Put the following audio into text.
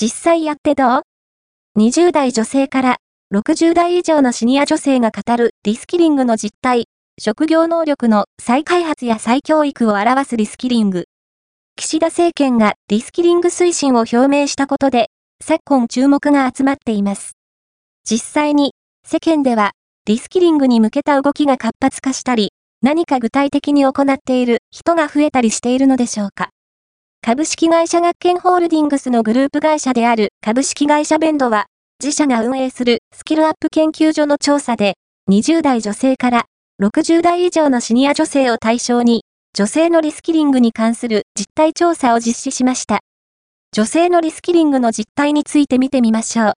実際やってどう ?20 代女性から60代以上のシニア女性が語るリスキリングの実態、職業能力の再開発や再教育を表すリスキリング。岸田政権がリスキリング推進を表明したことで、昨今注目が集まっています。実際に、世間では、リスキリングに向けた動きが活発化したり、何か具体的に行っている人が増えたりしているのでしょうか。株式会社学研ホールディングスのグループ会社である株式会社ベンドは、自社が運営するスキルアップ研究所の調査で、20代女性から60代以上のシニア女性を対象に、女性のリスキリングに関する実態調査を実施しました。女性のリスキリングの実態について見てみましょう。